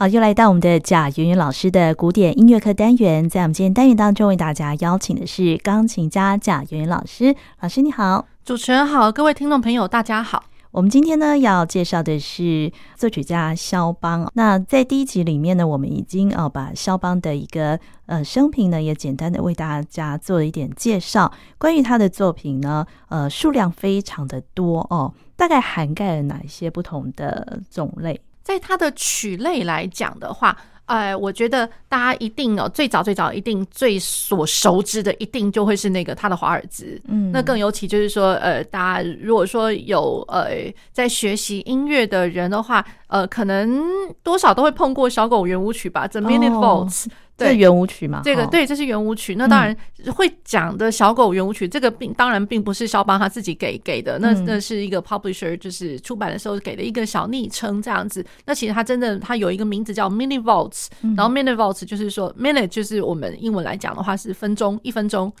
好，又来到我们的贾圆圆老师的古典音乐课单元，在我们今天单元当中，为大家邀请的是钢琴家贾圆圆老师。老师你好，主持人好，各位听众朋友大家好。我们今天呢要介绍的是作曲家肖邦。那在第一集里面呢，我们已经哦把肖邦的一个呃生平呢也简单的为大家做了一点介绍。关于他的作品呢，呃数量非常的多哦，大概涵盖了哪一些不同的种类？在他的曲类来讲的话，呃，我觉得大家一定哦，最早最早一定最所熟知的，一定就会是那个他的华尔兹。嗯，那更尤其就是说，呃，大家如果说有呃在学习音乐的人的话，呃，可能多少都会碰过小狗圆舞曲吧，The Minute Waltz。哦对，圆舞曲嘛，这个对，这是圆舞曲。那当然会讲的小狗圆舞曲，这个并当然并不是肖邦他自己给给的，那那是一个 publisher 就是出版的时候给的一个小昵称这样子。那其实他真的他有一个名字叫 Minute Waltz，然后 Minute Waltz 就是说 minute 就是我们英文来讲的话是分钟，一分钟。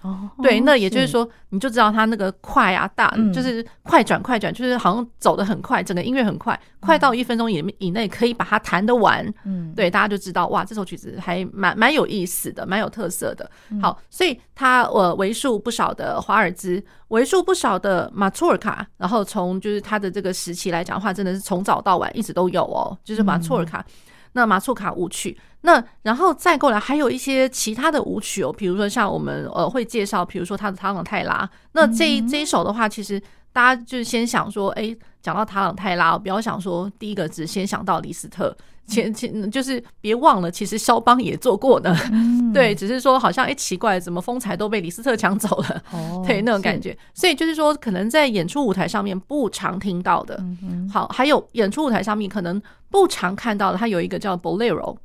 对，那也就是说你就知道它那个快啊大，就是快转快转，就是好像走的很快，整个音乐很快，快到一分钟以以内可以把它弹得完。嗯，对，大家就知道哇，这首曲子还蛮蛮。蛮有意思的，蛮有特色的。好，所以他呃为数不少的华尔兹，为数不少的马祖尔卡。然后从就是他的这个时期来讲的话，真的是从早到晚一直都有哦。就是马祖尔卡，那马祖卡舞曲，那然后再过来还有一些其他的舞曲哦，比如说像我们呃会介绍，比如说他的唐朗泰拉。那这一这一首的话，其实大家就是先想说，哎，讲到塔朗泰拉，不要想说第一个只先想到李斯特。前前就是别忘了，其实肖邦也做过的，嗯、对，只是说好像哎奇怪，怎么风采都被李斯特抢走了，哦、对那种感觉。所以就是说，可能在演出舞台上面不常听到的，好，还有演出舞台上面可能不常看到的，它有一个叫 Bolero。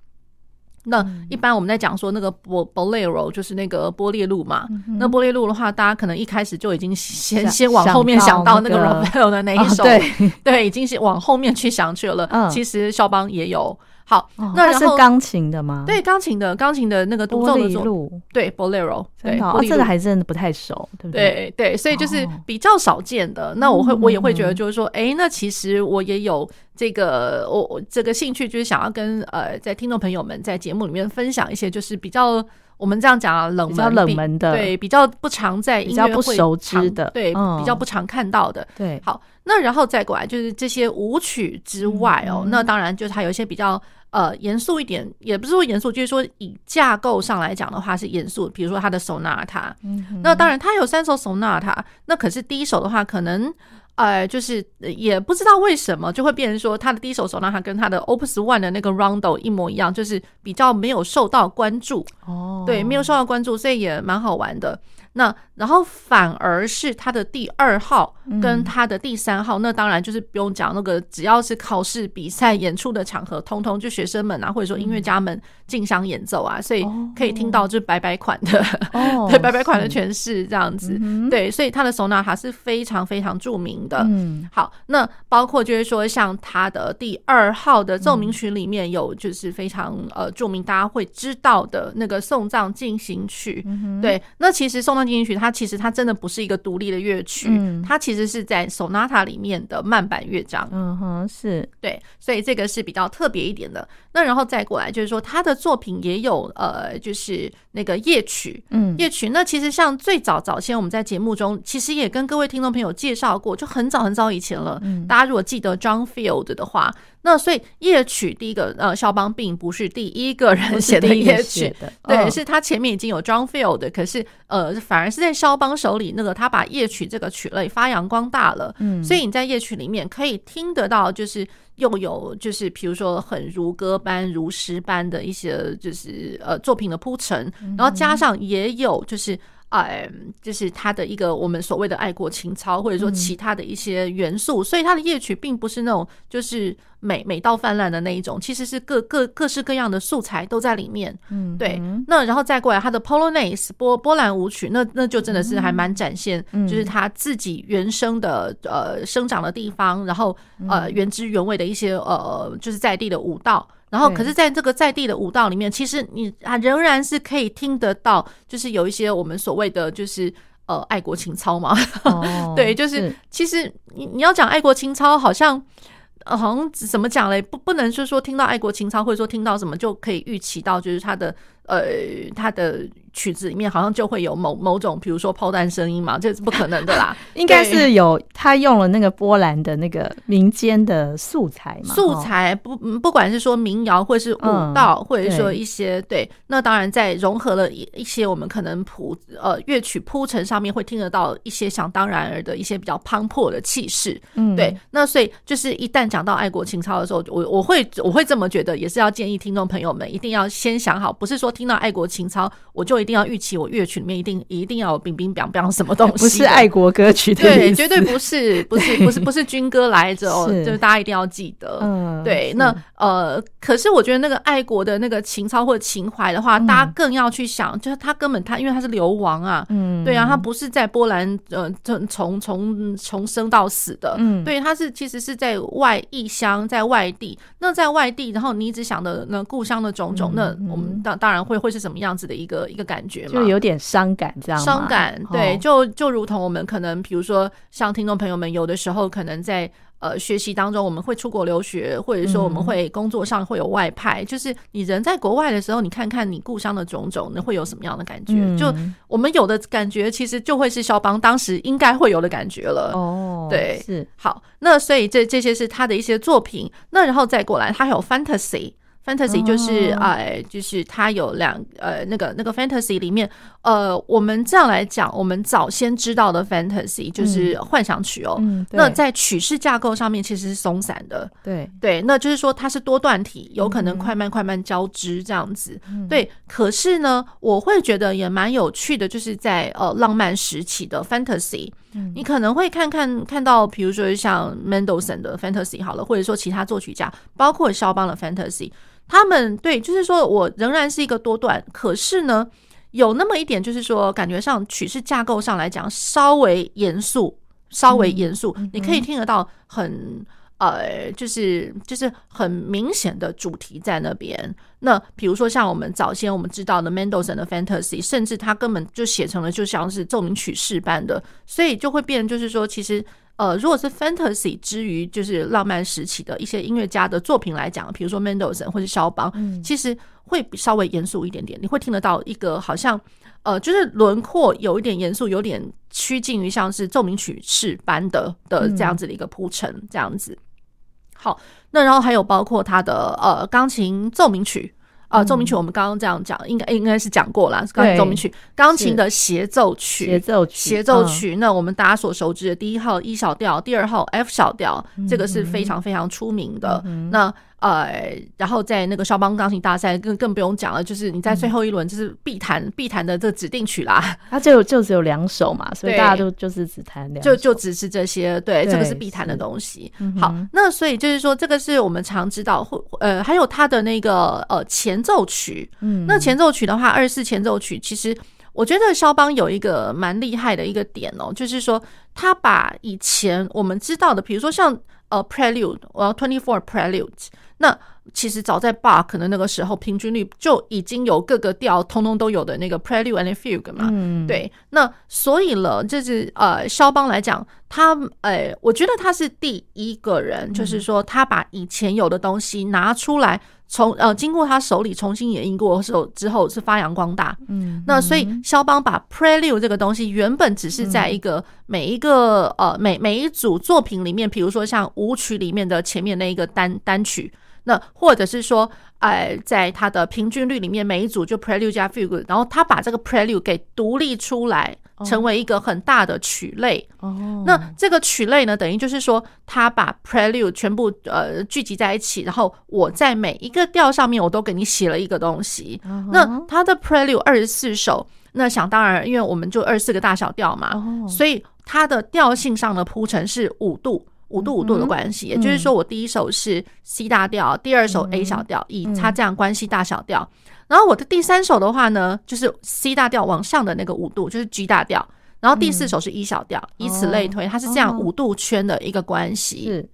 那一般我们在讲说那个波 Bolero 就是那个波列路嘛，嗯、那波列路的话，大家可能一开始就已经先先往后面想到那个 Ravel 的那一首，哦、对 对，已经是往后面去想去了。嗯，其实肖邦也有。好，那然后是钢琴的吗？对，钢琴的，钢琴的那个独奏的作，对，Bolero，对，这个还真的不太熟，对不对？对对，所以就是比较少见的。那我会，我也会觉得，就是说，哎，那其实我也有这个，我我这个兴趣，就是想要跟呃，在听众朋友们在节目里面分享一些，就是比较我们这样讲啊，冷门比较冷门的，对，比较不常在音乐会不熟知的，对，比较不常看到的，对。好，那然后再过来就是这些舞曲之外哦，那当然就是它有一些比较。呃，严肃一点，也不是说严肃，就是说以架构上来讲的话是严肃。比如说他的 sonata，嗯哼，那当然他有三首 sonata，那可是第一首的话，可能呃，就是也不知道为什么就会变成说他的第一首 sonata 跟他的 Opus One 的那个 Rondo 一模一样，就是比较没有受到关注。哦，对，没有受到关注，所以也蛮好玩的。那然后反而是他的第二号跟他的第三号，嗯、那当然就是不用讲那个，只要是考试、比赛、演出的场合，通通就学生们啊，或者说音乐家们竞相演奏啊，所以可以听到就是白白款的，哦、对白白款的诠释这样子，嗯、对，所以他的 sonata 是非常非常著名的。嗯，好，那包括就是说像他的第二号的奏鸣曲里面有就是非常呃著名，大家会知道的那个送葬进行曲。嗯、对，那其实送葬进行曲，它其实它真的不是一个独立的乐曲，嗯、它其实是在 sonata 里面的慢板乐章。嗯哼，是对，所以这个是比较特别一点的。那然后再过来就是说，他的作品也有呃，就是那个夜曲，嗯，夜曲。那其实像最早早先我们在节目中，其实也跟各位听众朋友介绍过，就很早很早以前了。嗯，大家如果记得 John Field 的话。那所以夜曲第一个呃，肖邦并不是第一个人写的夜曲，对，是他前面已经有 John Field 的，可是呃，反而是在肖邦手里，那个他把夜曲这个曲类发扬光大了。嗯，所以你在夜曲里面可以听得到，就是又有就是比如说很如歌般、如诗般的一些就是呃作品的铺陈，然后加上也有就是。哎，就是他的一个我们所谓的爱国情操，或者说其他的一些元素，嗯、所以他的夜曲并不是那种就是美美到泛滥的那一种，其实是各各各式各样的素材都在里面。嗯，对。那然后再过来他的 Polonaise 波波兰舞曲，那那就真的是还蛮展现，就是他自己原生的呃生长的地方，然后呃原汁原味的一些呃就是在地的舞蹈。然后，可是，在这个在地的舞蹈里面，其实你啊仍然是可以听得到，就是有一些我们所谓的就是呃爱国情操嘛。对，就是其实你你要讲爱国情操，好像好像怎么讲嘞？不，不能就是说听到爱国情操，或者说听到什么就可以预期到，就是他的呃，他的。曲子里面好像就会有某某种，比如说炮弹声音嘛，这是不可能的啦。应该是有他用了那个波兰的那个民间的素材嘛，素材不不管是说民谣，或是舞蹈，嗯、或者说一些对，对，那当然在融合了一一些我们可能谱呃乐曲铺陈上面会听得到一些想当然而的一些比较磅礴的气势，嗯，对。那所以就是一旦讲到爱国情操的时候，我我会我会这么觉得，也是要建议听众朋友们一定要先想好，不是说听到爱国情操我就。一定要预期我乐曲里面一定一定要有冰冰冰冰什么东西，不是爱国歌曲的，对，绝对不是，不是，不是，不是军歌来着哦，就是大家一定要记得。嗯，对，那呃，可是我觉得那个爱国的那个情操或者情怀的话，大家更要去想，就是他根本他因为他是流亡啊，嗯，对啊，他不是在波兰呃从从从从生到死的，嗯，对，他是其实是在外异乡，在外地。那在外地，然后你一直想的那故乡的种种，那我们当当然会会是什么样子的一个一个感。感觉嘛，就有点伤感，这样伤感，对，就就如同我们可能，比如说，像听众朋友们，有的时候可能在呃学习当中，我们会出国留学，或者说我们会工作上会有外派，嗯、就是你人在国外的时候，你看看你故乡的种种，那会有什么样的感觉？嗯、就我们有的感觉，其实就会是肖邦当时应该会有的感觉了。哦，对，是好，那所以这这些是他的一些作品，那然后再过来，他还有 fantasy。Fantasy 就是呃，就是它有两呃，那个那个 Fantasy 里面，呃，我们这样来讲，我们早先知道的 Fantasy 就是幻想曲哦。嗯，那在曲式架构上面其实是松散的。对对，那就是说它是多段体，有可能快慢快慢交织这样子。对，可是呢，我会觉得也蛮有趣的，就是在呃浪漫时期的 Fantasy，你可能会看看看到，比如说像 Mendelssohn 的 Fantasy 好了，或者说其他作曲家，包括肖邦的 Fantasy。他们对，就是说我仍然是一个多段，可是呢，有那么一点，就是说感觉上曲式架构上来讲稍微严肃，稍微严肃，你可以听得到很呃，就是就是很明显的主题在那边。那比如说像我们早先我们知道的 Mendelssohn 的 Fantasy，甚至他根本就写成了就像是奏鸣曲式般的，所以就会变，就是说其实。呃，如果是 fantasy 之余就是浪漫时期的一些音乐家的作品来讲，比如说 Mendelssohn 或是肖邦，嗯，其实会稍微严肃一点点。你会听得到一个好像呃，就是轮廓有一点严肃，有点趋近于像是奏鸣曲式般的的这样子的一个铺陈，这样子。好，那然后还有包括他的呃钢琴奏鸣曲。啊，奏鸣曲我们刚刚这样讲，应该应该是讲过了。钢琴奏鸣曲，钢琴的协奏曲，协奏曲，协奏曲。那我们大家所熟知的第一号 E 小调，第二号 F 小调，这个是非常非常出名的。那呃，然后在那个肖邦钢琴大赛更更不用讲了，就是你在最后一轮就是必弹必弹的这个指定曲啦。它就就只有两首嘛，所以大家都就是只弹两，就就只是这些。对，这个是必弹的东西。好，那所以就是说，这个是我们常知道，或呃，还有它的那个呃前奏曲。嗯，那前奏曲的话，二十四前奏曲，其实我觉得肖邦有一个蛮厉害的一个点哦，就是说他把以前我们知道的，比如说像呃 Prelude，我要 Twenty Four Preludes。那其实早在巴可能那个时候，平均率就已经有各个调通通都有的那个 Prelude and Fugue 嘛。嗯，对。那所以了，就是呃，肖邦来讲，他呃，我觉得他是第一个人，就是说他把以前有的东西拿出来，从呃经过他手里重新演绎过之后，之后是发扬光大。嗯，那所以肖邦把 Prelude 这个东西，原本只是在一个每一个呃每每一组作品里面，比如说像舞曲里面的前面那一个单单曲。那或者是说，呃，在它的平均律里面，每一组就 Prelude 加 Fugue，然后他把这个 Prelude 给独立出来，成为一个很大的曲类。哦，那这个曲类呢，等于就是说，他把 Prelude 全部呃聚集在一起，然后我在每一个调上面，我都给你写了一个东西。那他的 Prelude 二十四首，那想当然，因为我们就二十四个大小调嘛，所以它的调性上的铺陈是五度。五度五度的关系，也就是说，我第一首是 C 大调，第二首 A 小调，以它这样关系大小调。然后我的第三首的话呢，就是 C 大调往上的那个五度，就是 G 大调。然后第四首是 E 小调，以此类推，它是这样五度圈的一个关系。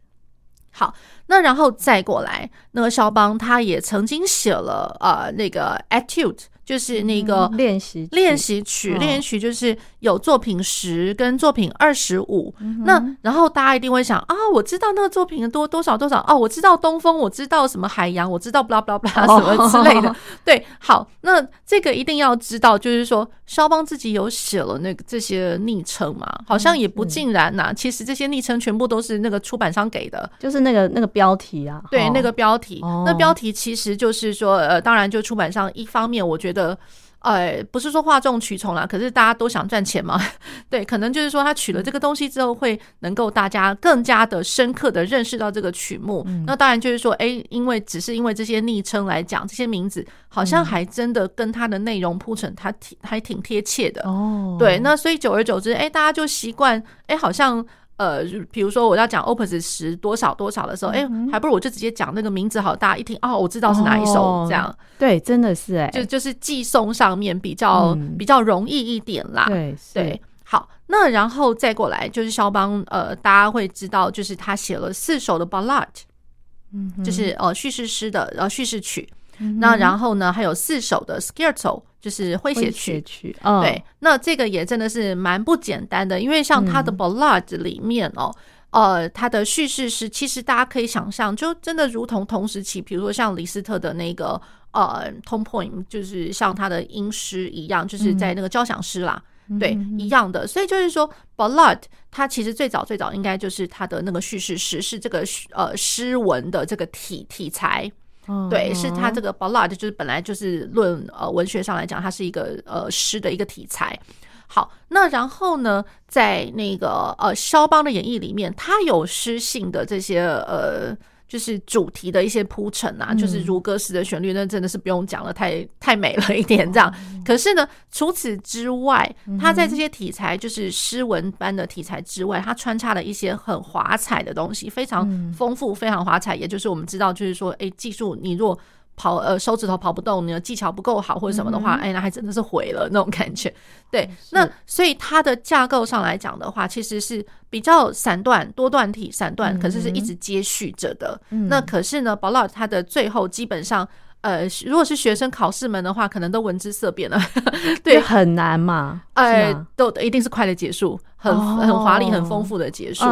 好，那然后再过来，那个肖邦他也曾经写了呃那个 Etude。就是那个练习练习曲，练习曲就是有作品十跟作品二十五。那然后大家一定会想啊，我知道那个作品多多少多少哦，我知道东风，我知道什么海洋，我知道 blah blah blah 什么之类的。Oh. 对，好，那这个一定要知道，就是说肖邦自己有写了那个这些昵称嘛？好像也不尽然呐、啊。其实这些昵称全部都是那个出版商给的，就是那个那个标题啊。对，那个标题，oh. 那标题其实就是说，呃，当然就出版商一方面，我觉得。呃，不是说哗众取宠啦，可是大家都想赚钱嘛，对，可能就是说他取了这个东西之后，会能够大家更加的深刻的认识到这个曲目。嗯、那当然就是说，哎，因为只是因为这些昵称来讲，这些名字好像还真的跟它的内容铺陈，它挺还挺贴切的。哦，对，那所以久而久之，哎，大家就习惯，哎，好像。呃，比如说我要讲 Opus 十多少多少的时候，哎、嗯欸，还不如我就直接讲那个名字好，大家一听哦，我知道是哪一首，哦、这样。对，真的是哎、欸，就就是寄送上面比较、嗯、比较容易一点啦。对对，好，那然后再过来就是肖邦，呃，大家会知道，就是他写了四首的 Ballade，嗯，就是呃叙事诗的呃叙事曲。那然后呢，还有四首的 Scherzo，就是诙谐曲。曲哦、对，那这个也真的是蛮不简单的，因为像他的 Ballade 里面哦，嗯、呃，他的叙事诗其实大家可以想象，就真的如同同时期，比如说像李斯特的那个呃 Tone Poem，就是像他的音诗一样，就是在那个交响诗啦，嗯、对，一样的。所以就是说 Ballade 它其实最早最早应该就是他的那个叙事诗，是这个呃诗文的这个体题材。对，是他这个 ballad 就是本来就是论呃文学上来讲，它是一个呃诗的一个题材。好，那然后呢，在那个呃肖邦的演绎里面，他有诗性的这些呃。就是主题的一些铺陈啊，就是如歌式的旋律，那真的是不用讲了，太太美了一点这样。可是呢，除此之外，他在这些题材，就是诗文般的题材之外，他穿插了一些很华彩的东西，非常丰富，非常华彩。也就是我们知道，就是说，哎，技术你若。跑呃手指头跑不动，你的技巧不够好或者什么的话，嗯、哎，那还真的是毁了那种感觉。对，那所以它的架构上来讲的话，其实是比较散段、多段体、散段，可是是一直接续着的。嗯、那可是呢，Ballade 它的最后基本上。呃，如果是学生考试门的话，可能都闻之色变了。对，很难嘛。哎，都一定是快的结束，很很华丽、很丰富的结束。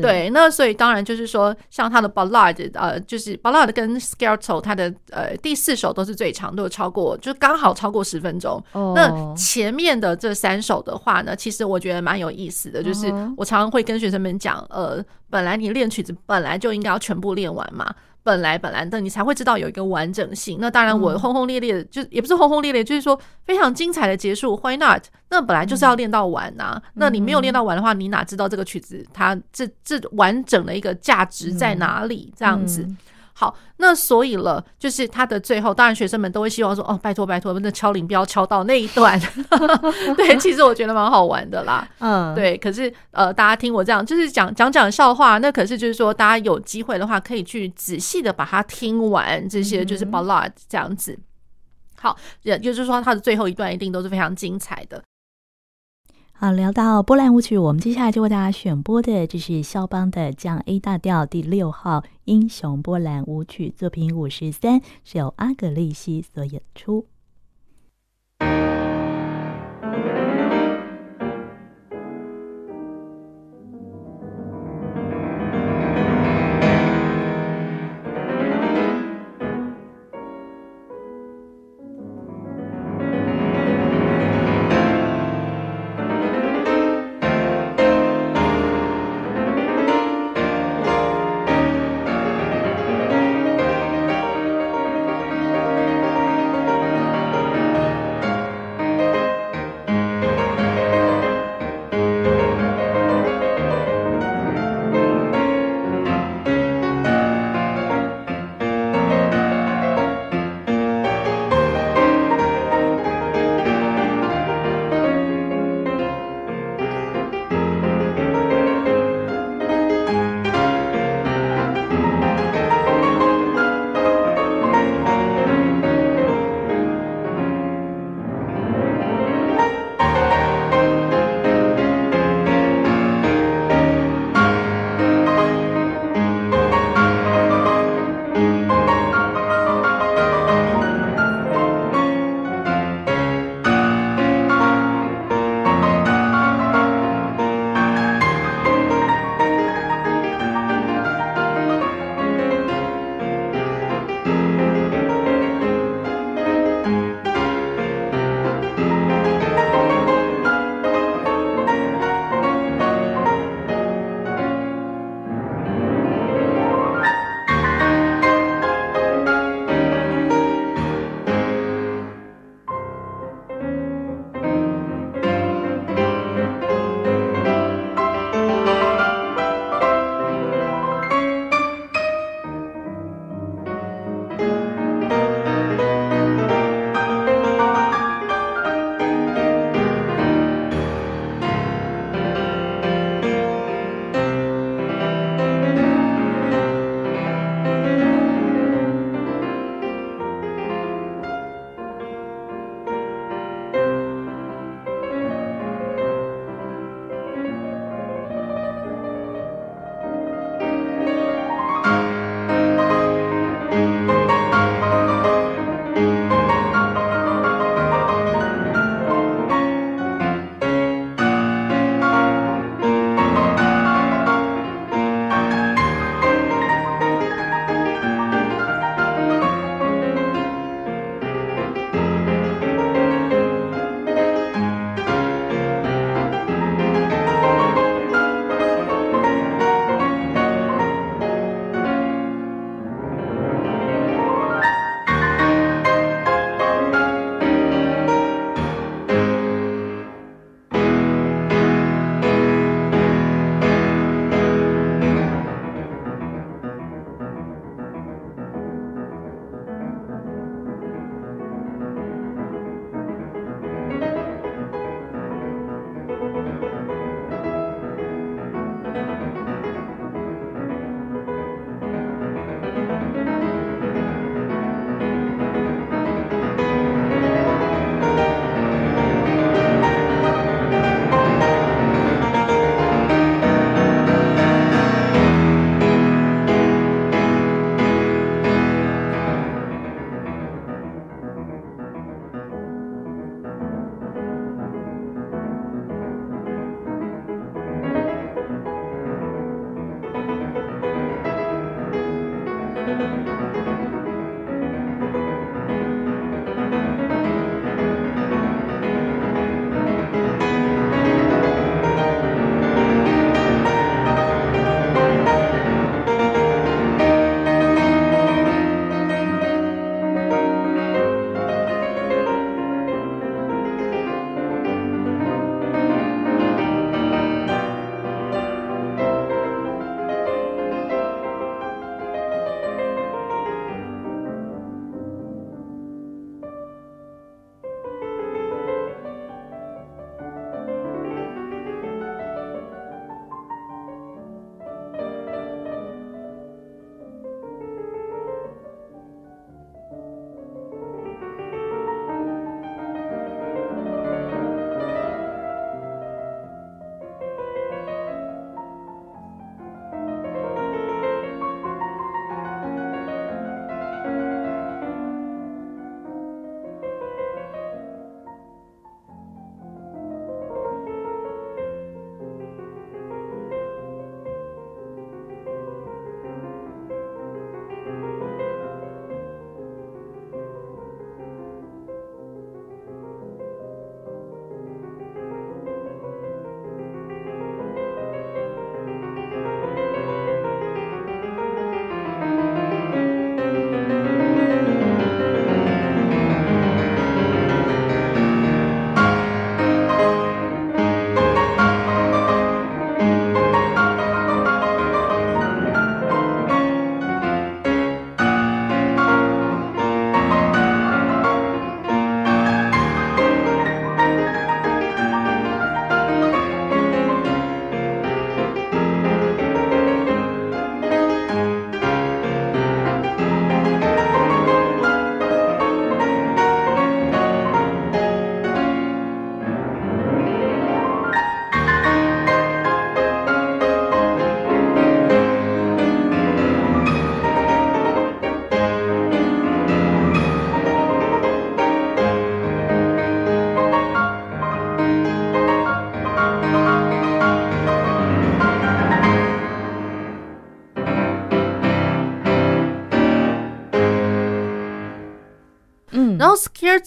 对，那所以当然就是说，像他的 Ballade，呃，就是 Ballade 跟 Scherzo，他的呃第四首都是最长，都有超过，就刚好超过十分钟。那前面的这三首的话呢，其实我觉得蛮有意思的，就是我常常会跟学生们讲，呃，本来你练曲子本来就应该要全部练完嘛。本来本来的，你才会知道有一个完整性。那当然，我轰轰烈烈的，就也不是轰轰烈烈，就是说非常精彩的结束。Why not？那本来就是要练到完呐、啊。那你没有练到完的话，你哪知道这个曲子它这这完整的一个价值在哪里？这样子。好，那所以了，就是他的最后，当然学生们都会希望说，哦，拜托拜托，那敲铃不要敲到那一段。对，其实我觉得蛮好玩的啦。嗯，对。可是呃，大家听我这样，就是讲讲讲笑话，那可是就是说，大家有机会的话，可以去仔细的把它听完，这些就是 Ballade 这样子。好，也就是说，他的最后一段一定都是非常精彩的。好，聊到波兰舞曲，我们接下来就为大家选播的，这是肖邦的降 A 大调第六号英雄波兰舞曲作品五十三，是由阿格利西所演出。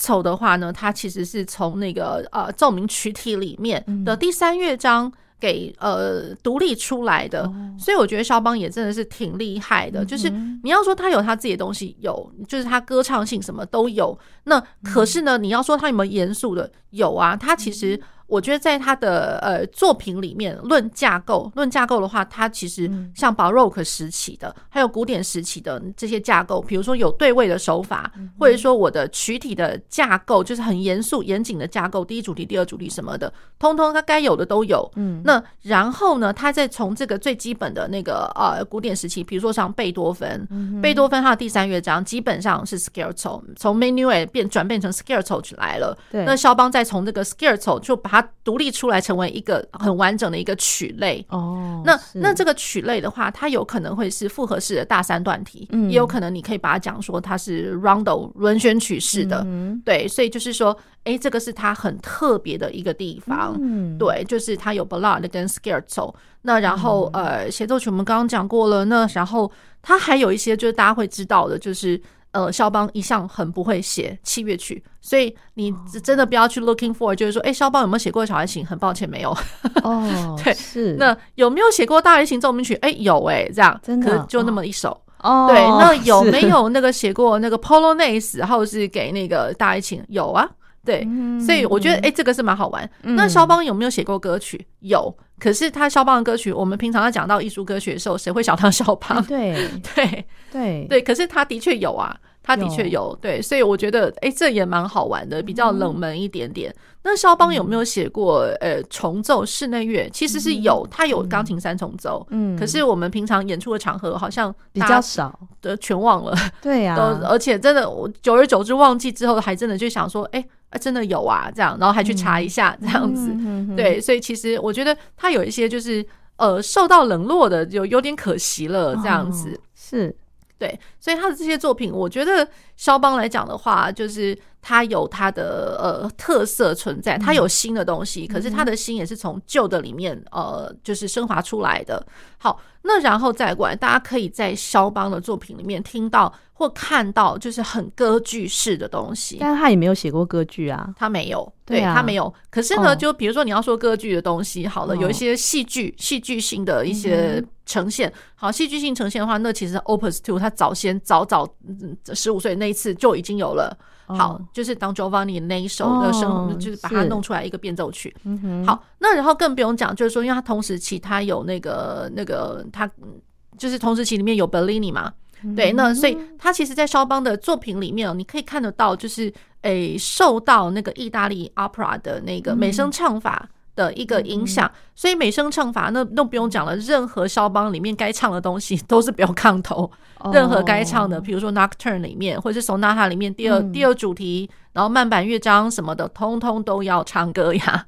Scherzo 的话呢，它其实是从那个呃奏鸣曲体里面的第三乐章给呃独立出来的，嗯、所以我觉得肖邦也真的是挺厉害的。嗯、就是你要说他有他自己的东西，有，就是他歌唱性什么都有。那可是呢，你要说他有没有严肃的？有啊，他其实。我觉得在他的呃作品里面，论架构，论架构的话，他其实像 Baroque 时期的，还有古典时期的这些架构，比如说有对位的手法，或者说我的曲体的架构就是很严肃严谨的架构，第一主题、第二主题什么的，通通他该有的都有。嗯，那然后呢，他再从这个最基本的那个呃古典时期，比如说像贝多芬，贝多芬他的第三乐章基本上是 Scherzo，从 Menuet 变转变成 Scherzo 来了。对，那肖邦再从这个 Scherzo 就把它。独立出来成为一个很完整的一个曲类。哦，那那这个曲类的话，它有可能会是复合式的大三段体，嗯，也有可能你可以把它讲说它是 rondo 轮旋曲式的，嗯，对，所以就是说，哎，这个是它很特别的一个地方，嗯，对，就是它有 ballade 跟 scherzo，那然后呃协奏曲我们刚刚讲过了，那然后它还有一些就是大家会知道的，就是。呃，肖邦一向很不会写器乐曲，所以你真的不要去 looking for，就是说，哎，肖邦有没有写过小提琴？很抱歉，没有。哦，对，是。那有没有写过大提琴奏鸣曲？哎，有哎，这样，真的，可是就那么一首。哦，对，那有没有那个写过那个 Polonaise，然后是给那个大提琴？有啊。对，所以我觉得，哎，这个是蛮好玩。那肖邦有没有写过歌曲？有，可是他肖邦的歌曲，我们平常在讲到艺术歌曲的时候，谁会想到肖邦？对，对，对，对。可是他的确有啊，他的确有。对，所以我觉得，哎，这也蛮好玩的，比较冷门一点点。那肖邦有没有写过呃重奏室内乐？其实是有，他有钢琴三重奏。嗯，可是我们平常演出的场合好像比较少，的全忘了。对呀，都而且真的，我久而久之忘记之后，还真的就想说，哎。啊，真的有啊，这样，然后还去查一下，这样子，嗯、对，所以其实我觉得他有一些就是呃受到冷落的，就有点可惜了，这样子，哦、是对，所以他的这些作品，我觉得肖邦来讲的话，就是他有他的呃特色存在，他有新的东西，嗯、可是他的新也是从旧的里面呃就是升华出来的。好，那然后再过来，大家可以在肖邦的作品里面听到。或看到就是很歌剧式的东西，但是他也没有写过歌剧啊，他没有，对，啊，他没有。可是呢，就比如说你要说歌剧的东西，好了，有一些戏剧、戏剧性的一些呈现，好，戏剧性呈现的话，那其实 Opus Two 他早先早早十五岁那一次就已经有了。好，就是当 Giovanni 那一首的声，就是把它弄出来一个变奏曲。好，那然后更不用讲，就是说，因为他同时期他有那个那个他就是同时期里面有 Bellini 嘛。对，那所以他其实，在肖邦的作品里面哦，你可以看得到，就是诶，受到那个意大利 opera 的那个美声唱法的一个影响，所以美声唱法那那不用讲了，任何肖邦里面该唱的东西 都是不要抗头，任何该唱的，比如说 Nocturne 里面，或者是 Sonata 里面第二第二主题，然后慢板乐章什么的，通通都要唱歌呀。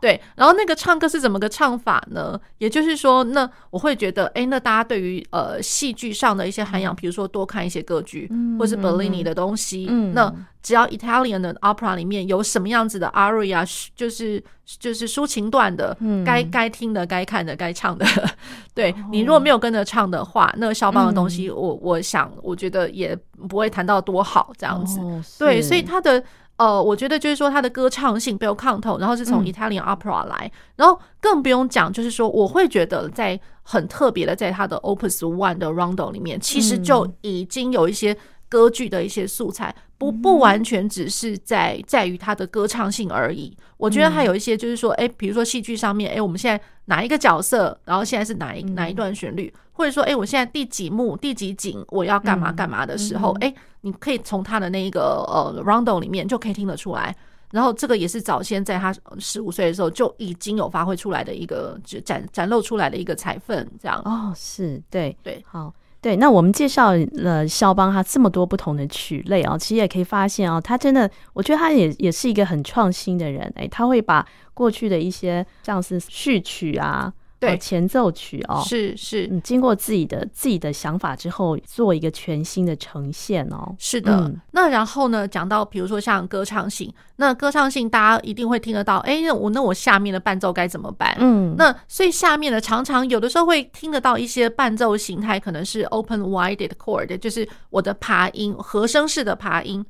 对，然后那个唱歌是怎么个唱法呢？也就是说，那我会觉得，哎，那大家对于呃戏剧上的一些涵养，比如说多看一些歌剧，嗯、或是 Bellini 的东西，嗯、那只要 Italian 的 opera 里面有什么样子的 aria，就是就是抒情段的，嗯、该该听的、该看的、该唱的，对，你如果没有跟着唱的话，那肖邦的东西我，我我想我觉得也不会弹到多好这样子。哦、对，所以他的。呃，我觉得就是说他的歌唱性 bel canto，然后是从 Italian opera 来，嗯、然后更不用讲，就是说我会觉得在很特别的，在他的 Opus One 的 Rondo 里面，其实就已经有一些歌剧的一些素材，不不完全只是在在于他的歌唱性而已。我觉得还有一些就是说，哎，比如说戏剧上面，哎，我们现在哪一个角色，然后现在是哪一哪一段旋律，或者说，哎，我现在第几幕第几景，我要干嘛干嘛的时候，哎。你可以从他的那一个呃 rondo 里面就可以听得出来，然后这个也是早先在他十五岁的时候就已经有发挥出来的一个就展展露出来的一个才分，这样哦，是对对，好对。那我们介绍了肖邦他这么多不同的曲类啊，其实也可以发现啊，他真的，我觉得他也也是一个很创新的人，哎，他会把过去的一些像是序曲啊。对前奏曲哦，是是，你经过自己的自己的想法之后，做一个全新的呈现哦。是的，嗯、那然后呢，讲到比如说像歌唱性，那歌唱性大家一定会听得到，哎，那我那我下面的伴奏该怎么办？嗯，那所以下面的常常有的时候会听得到一些伴奏形态，可能是 open-wided chord，就是我的爬音和声式的爬音。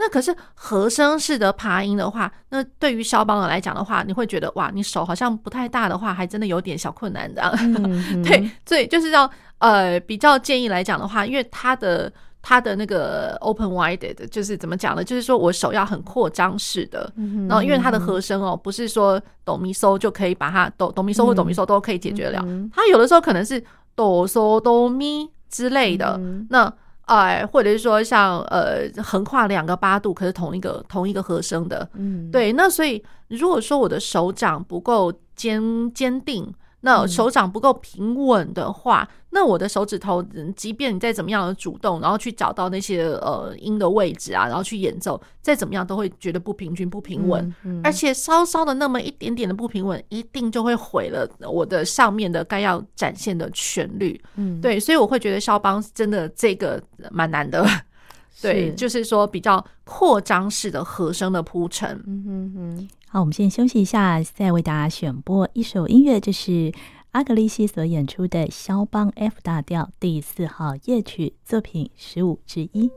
那可是和声式的爬音的话，那对于肖邦的来讲的话，你会觉得哇，你手好像不太大的话，还真的有点小困难的。对，所以就是要呃比较建议来讲的话，因为他的他的那个 open wide 的，就是怎么讲呢？就是说我手要很扩张式的，然后因为他的和声哦，不是说哆咪嗦就可以把它哆哆咪嗦或哆咪嗦都可以解决了，它有的时候可能是哆嗦哆咪之类的，那。哎，或者是说像呃横跨两个八度，可是同一个同一个和声的，嗯，对。那所以如果说我的手掌不够坚坚定。那手掌不够平稳的话，嗯、那我的手指头，即便你再怎么样的主动，然后去找到那些呃音的位置啊，然后去演奏，再怎么样都会觉得不平均、不平稳，嗯嗯、而且稍稍的那么一点点的不平稳，一定就会毁了我的上面的该要展现的旋律。嗯，对，所以我会觉得肖邦真的这个蛮难的，对，就是说比较扩张式的和声的铺陈。嗯哼哼。好，我们先休息一下，再为大家选播一首音乐，这是阿格利西所演出的肖邦 F 大调第四号夜曲作品十五之一。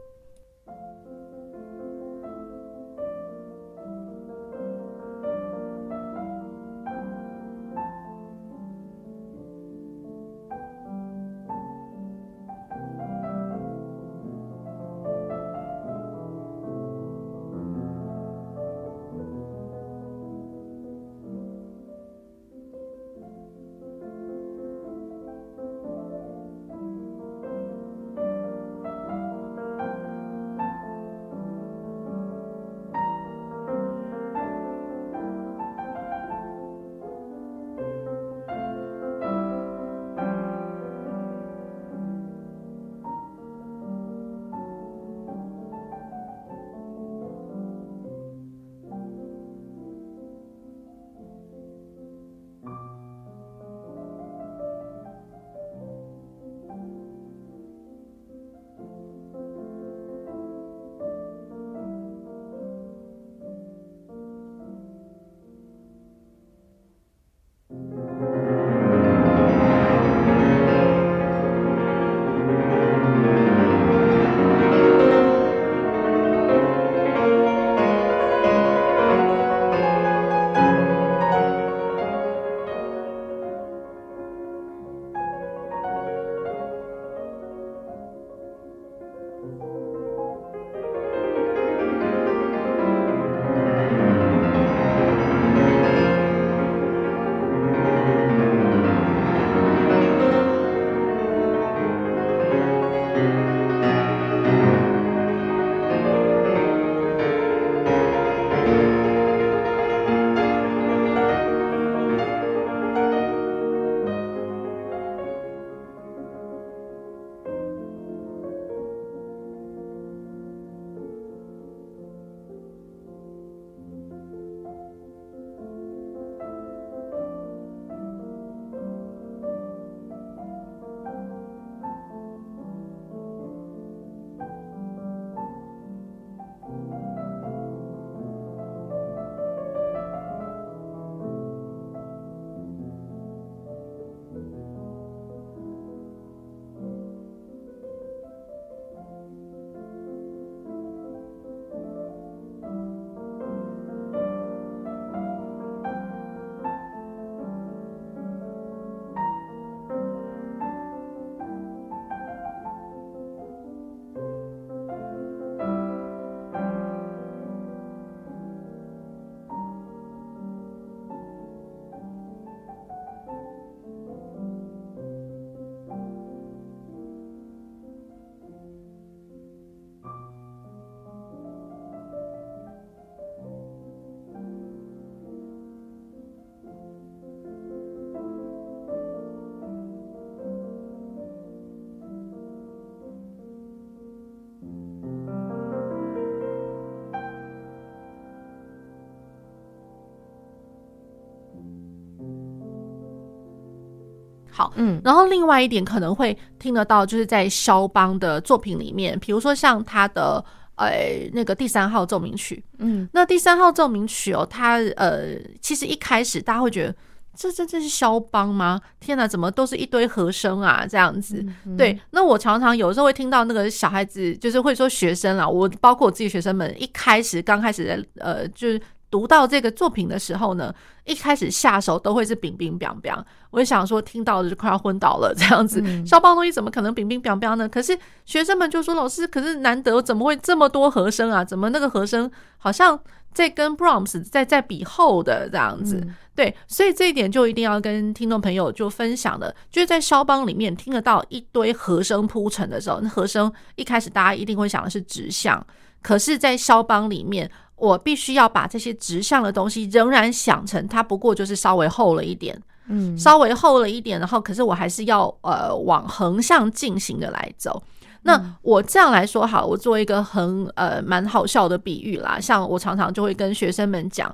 好，嗯，然后另外一点可能会听得到，就是在肖邦的作品里面，比如说像他的呃那个第三号奏鸣曲，嗯，那第三号奏鸣曲哦，它呃其实一开始大家会觉得这这这是肖邦吗？天哪，怎么都是一堆和声啊？这样子，对。那我常常有时候会听到那个小孩子，就是会说学生啊，我包括我自己学生们，一开始刚开始的呃，就是。读到这个作品的时候呢，一开始下手都会是冰冰冰冰，我就想说听到的就快要昏倒了这样子。肖邦东西怎么可能冰冰冰冰呢？可是学生们就说：“老师，可是难得怎么会这么多和声啊？怎么那个和声好像在跟 Brahms 在在比后的这样子？”对，所以这一点就一定要跟听众朋友就分享的，就是在肖邦里面听得到一堆和声铺陈的时候，那和声一开始大家一定会想的是指向，可是，在肖邦里面。我必须要把这些直向的东西仍然想成它不过就是稍微厚了一点，嗯，稍微厚了一点，然后可是我还是要呃往横向进行的来走。那我这样来说好，我做一个很呃蛮好笑的比喻啦，像我常常就会跟学生们讲，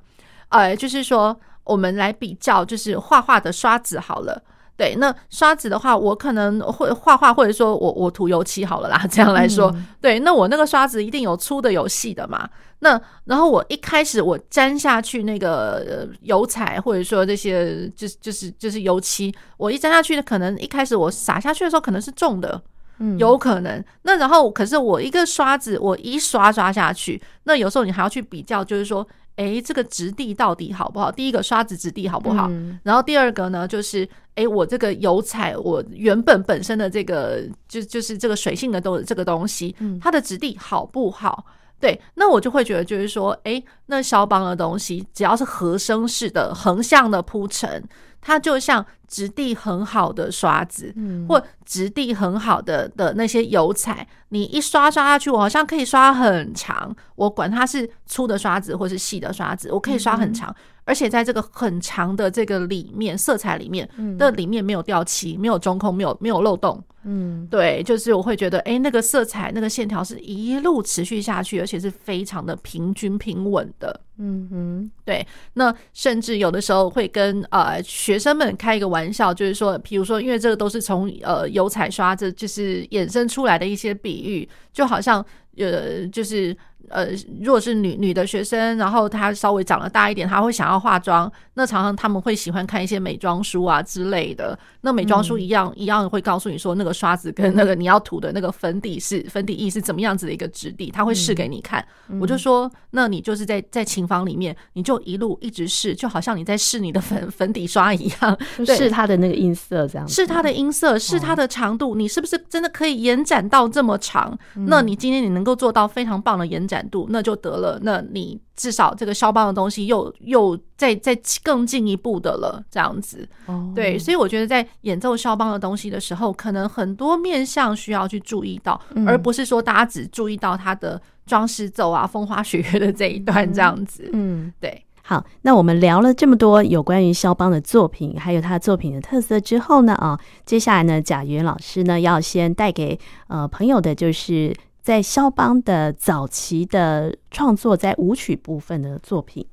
呃，就是说我们来比较，就是画画的刷子好了。对，那刷子的话，我可能会画画，或者说我我涂油漆好了啦。这样来说，嗯、对，那我那个刷子一定有粗的有细的嘛。那然后我一开始我沾下去那个油彩，或者说这些就是就是就是油漆，我一沾下去，可能一开始我洒下去的时候可能是重的，嗯，有可能。那然后可是我一个刷子，我一刷刷下去，那有时候你还要去比较，就是说。诶，这个质地到底好不好？第一个刷子质地好不好？嗯、然后第二个呢，就是诶，我这个油彩，我原本本身的这个就就是这个水性的东这个东西，它的质地好不好？对，那我就会觉得就是说，诶，那肖邦的东西只要是和声式的横向的铺陈，它就像质地很好的刷子，嗯、或质地很好的的那些油彩，你一刷刷下去，我好像可以刷很长。我管它是粗的刷子或是细的刷子，我可以刷很长。嗯而且在这个很长的这个里面，色彩里面的里面没有掉漆，没有中空，没有没有漏洞。嗯，对，就是我会觉得，哎，那个色彩那个线条是一路持续下去，而且是非常的平均平稳的。嗯哼，对。那甚至有的时候会跟呃学生们开一个玩笑，就是说，比如说，因为这个都是从呃油彩刷这就是衍生出来的一些比喻，就好像呃就是。呃，如果是女女的学生，然后她稍微长得大一点，她会想要化妆，那常常他们会喜欢看一些美妆书啊之类的。那美妆书一样、嗯、一样会告诉你说，那个刷子跟那个你要涂的那个粉底是粉底液是怎么样子的一个质地，他会试给你看。嗯、我就说，那你就是在在琴房里面，你就一路一直试，就好像你在试你的粉粉底刷一样，试它的那个音色这样，试它的音色，试它的长度，你是不是真的可以延展到这么长？嗯、那你今天你能够做到非常棒的延展。度那就得了，那你至少这个肖邦的东西又又再再更进一步的了，这样子。Oh. 对，所以我觉得在演奏肖邦的东西的时候，可能很多面向需要去注意到，嗯、而不是说大家只注意到他的装饰奏啊、风花雪月的这一段这样子。嗯，对。好，那我们聊了这么多有关于肖邦的作品，还有他作品的特色之后呢，啊，接下来呢，贾云老师呢要先带给呃朋友的就是。在肖邦的早期的创作，在舞曲部分的作品，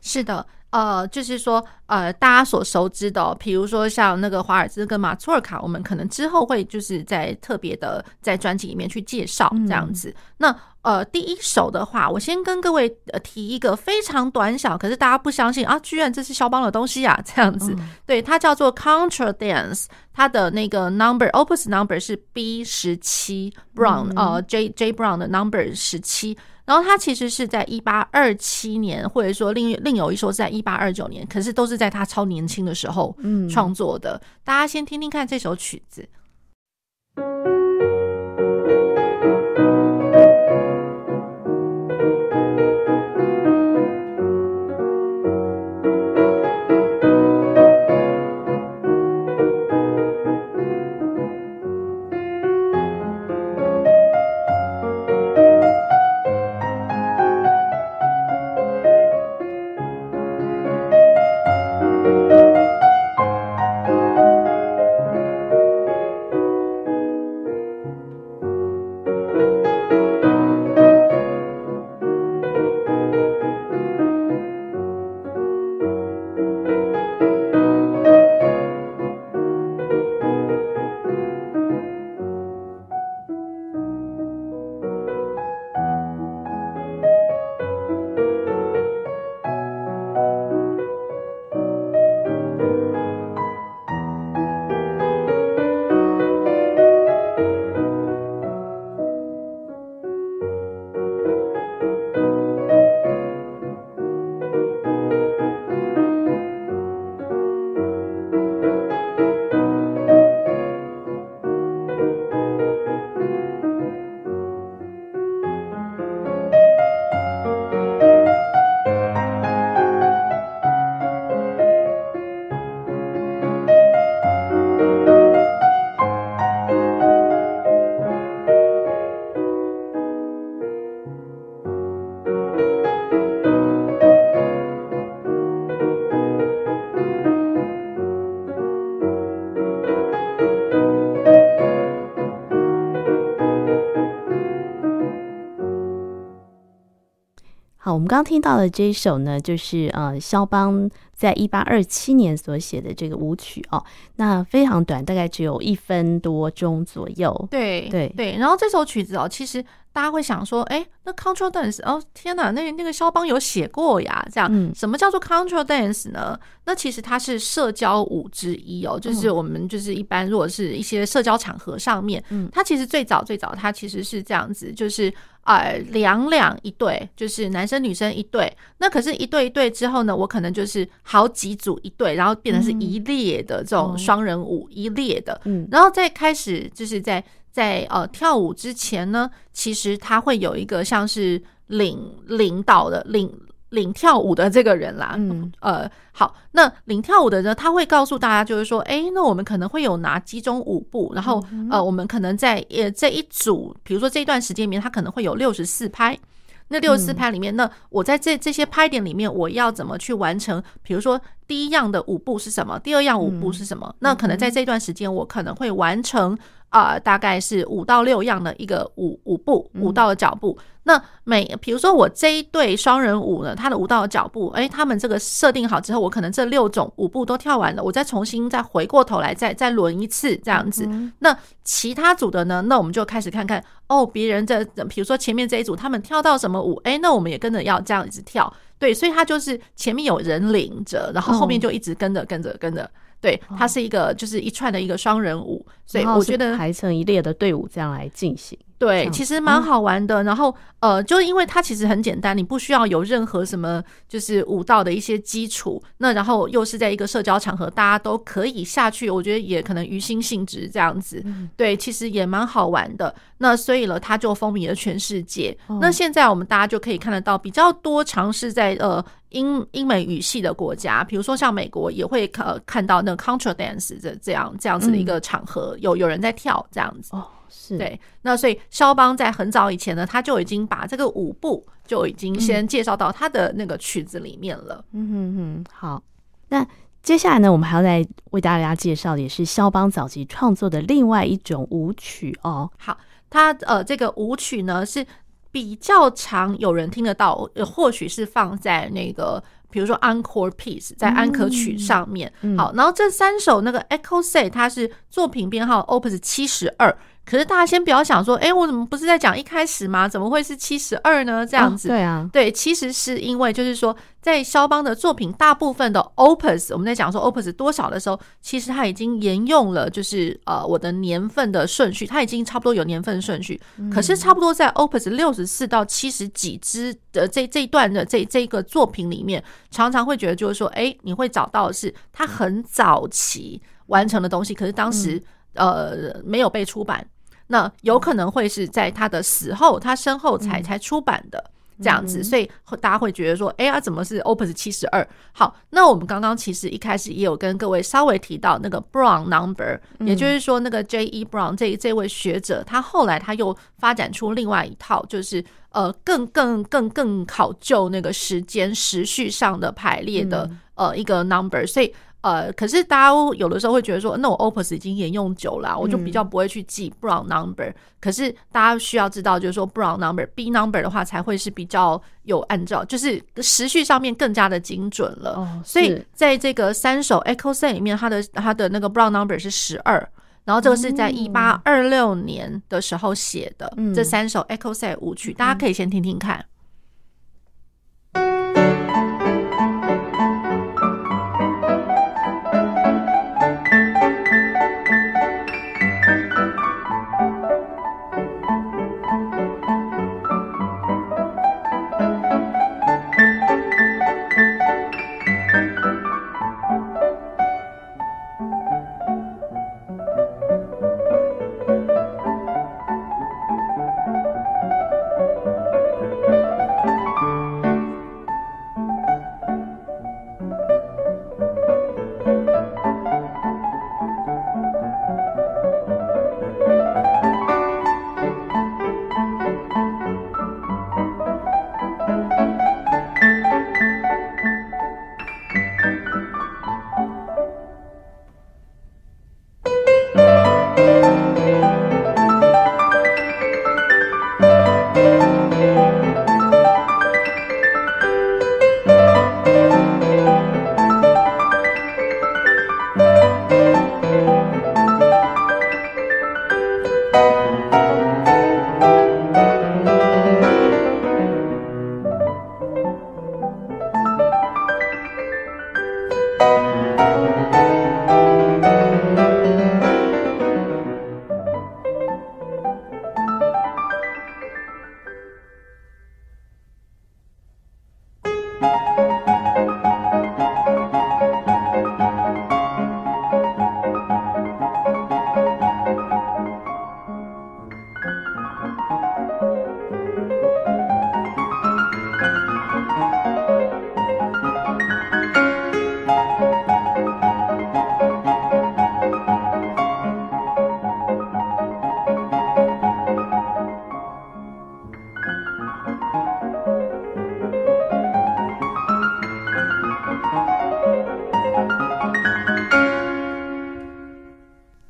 是的，呃，就是说，呃，大家所熟知的，比如说像那个华尔兹跟马祖尔卡，我们可能之后会就是在特别的在专辑里面去介绍这样子。嗯、那呃，第一首的话，我先跟各位呃提一个非常短小，可是大家不相信啊，居然这是肖邦的东西啊，这样子。嗯、对，它叫做 Contra Dance，它的那个 number opus number 是 B 十七 Brown，呃，J J Brown 的 number 十七。然后他其实是在一八二七年，或者说另另有一说是在一八二九年，可是都是在他超年轻的时候创作的。嗯、大家先听听看这首曲子。们刚刚听到的这一首呢，就是呃，肖邦在一八二七年所写的这个舞曲哦，那非常短，大概只有一分多钟左右。对对对，然后这首曲子哦，其实。大家会想说，哎，那 control dance 哦，天哪，那那个肖邦有写过呀？这样，嗯、什么叫做 control dance 呢？那其实它是社交舞之一哦，就是我们就是一般如果是一些社交场合上面，嗯，它其实最早最早它其实是这样子，就是呃两两一对，就是男生女生一对。那可是，一对一对之后呢，我可能就是好几组一对，然后变成是一列的这种双人舞，一列的，嗯，然后再开始就是在。在呃跳舞之前呢，其实他会有一个像是领领导的领领跳舞的这个人啦。嗯，呃，好，那领跳舞的人他会告诉大家，就是说，哎，那我们可能会有哪几种舞步，然后呃，我们可能在呃这一组，比如说这一段时间里面，他可能会有六十四拍。那六十四拍里面，那我在这这些拍点里面，我要怎么去完成？比如说，第一样的舞步是什么？第二样舞步是什么？那可能在这段时间，我可能会完成。啊、呃，大概是五到六样的一个舞舞步，舞蹈的脚步。嗯、那每比如说我这一对双人舞呢，他的舞蹈的脚步，诶，他们这个设定好之后，我可能这六种舞步都跳完了，我再重新再回过头来再再轮一次这样子。嗯、那其他组的呢？那我们就开始看看哦，别人这比如说前面这一组他们跳到什么舞，诶，那我们也跟着要这样子跳。对，所以他就是前面有人领着，然后后面就一直跟着跟着跟着。对，它是一个就是一串的一个双人舞，所以我觉得排成一列的队伍这样来进行。对，其实蛮好玩的。然后，呃，就因为它其实很简单，你不需要有任何什么就是舞蹈的一些基础。那然后又是在一个社交场合，大家都可以下去，我觉得也可能于心性质这样子。对，其实也蛮好玩的。那所以了，它就风靡了全世界。那现在我们大家就可以看得到比较多尝试在呃英英美语系的国家，比如说像美国也会呃看到那个 contra dance 这这样这样子的一个场合，有有人在跳这样子。哦是对，那所以肖邦在很早以前呢，他就已经把这个舞步就已经先介绍到他的那个曲子里面了。嗯哼哼，好，那接下来呢，我们还要再为大家介绍的也是肖邦早期创作的另外一种舞曲哦。好，他呃这个舞曲呢是比较常有人听得到，呃，或许是放在那个比如说 encore piece 在安可曲上面。嗯、好，然后这三首那个 Écossais 它是作品编号 Opus 七十二。可是大家先不要想说，哎，我怎么不是在讲一开始吗？怎么会是七十二呢？这样子，对啊，对，其实是因为就是说，在肖邦的作品大部分的 opus，我们在讲说 opus 多少的时候，其实他已经沿用了就是呃我的年份的顺序，他已经差不多有年份顺序。可是差不多在 opus 六十四到七十几支的这这一段的这这个作品里面，常常会觉得就是说，哎，你会找到的是他很早期完成的东西，可是当时呃没有被出版。那有可能会是在他的死后，他身后才才出版的这样子，所以大家会觉得说，哎呀，怎么是 Opus 七十二？好，那我们刚刚其实一开始也有跟各位稍微提到那个 Brown Number，也就是说那个 J. E. Brown 这这位学者，他后来他又发展出另外一套，就是呃更更更更考究那个时间时序上的排列的呃一个 number，所以。呃，可是大家有的时候会觉得说，那我 opus 已经沿用久了，我就比较不会去记 Brown number。可是大家需要知道，就是说 Brown number B number 的话，才会是比较有按照，就是时序上面更加的精准了。所以在这个三首 Écossais 里面，它的它的那个 Brown number 是十二，然后这个是在一八二六年的时候写的这三首 Écossais 舞曲，大家可以先听听看。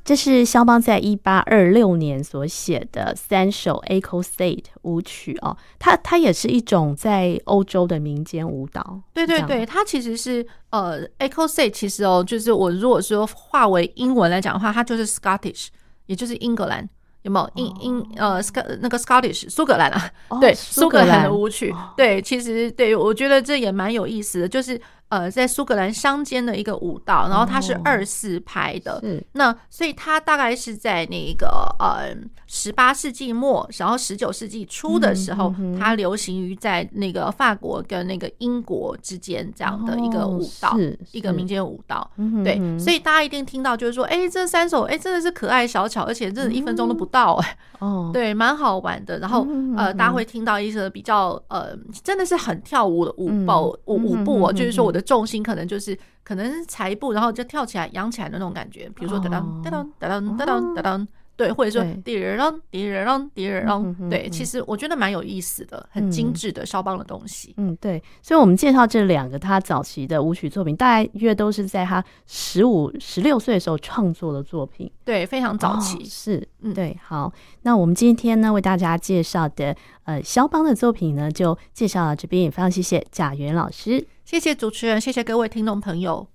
这是肖邦在一八二六年所写的三首 Echo State 舞曲哦，它它也是一种在欧洲的民间舞蹈。对对对，它其实是呃 Echo State 其实哦，就是我如果说化为英文来讲的话，它就是 Scottish，也就是英格兰。有没有英英呃，Sc 那个 Scottish 苏格兰啊？哦、对，苏格兰的舞曲。哦、对，其实对我觉得这也蛮有意思的，就是。呃，在苏格兰乡间的一个舞蹈，然后它是二四拍的。哦、那所以它大概是在那个呃十八世纪末，然后十九世纪初的时候，嗯嗯、它流行于在那个法国跟那个英国之间这样的一个舞蹈，哦、一个民间舞蹈。对，所以大家一定听到就是说，哎，这三首哎真的是可爱小巧，而且真的一分钟都不到哎。哦、嗯，对，蛮好玩的。然后呃，大家会听到一些比较呃，真的是很跳舞的舞步舞舞步哦，就是说我的。重心可能就是可能是踩一步，然后就跳起来、扬起来的那种感觉。比如说哒当哒当哒当哒当哒当，对，或者说滴人让滴人让滴人让，对，其实我觉得蛮有意思的，很精致的肖邦的东西。嗯，对。所以，我们介绍这两个他早期的舞曲作品，大概约都是在他十五、十六岁的时候创作的作品。对，非常早期。是，嗯，对。好，那我们今天呢，为大家介绍的呃肖邦的作品呢，就介绍到这边。也非常谢谢贾元老师。谢谢主持人，谢谢各位听众朋友。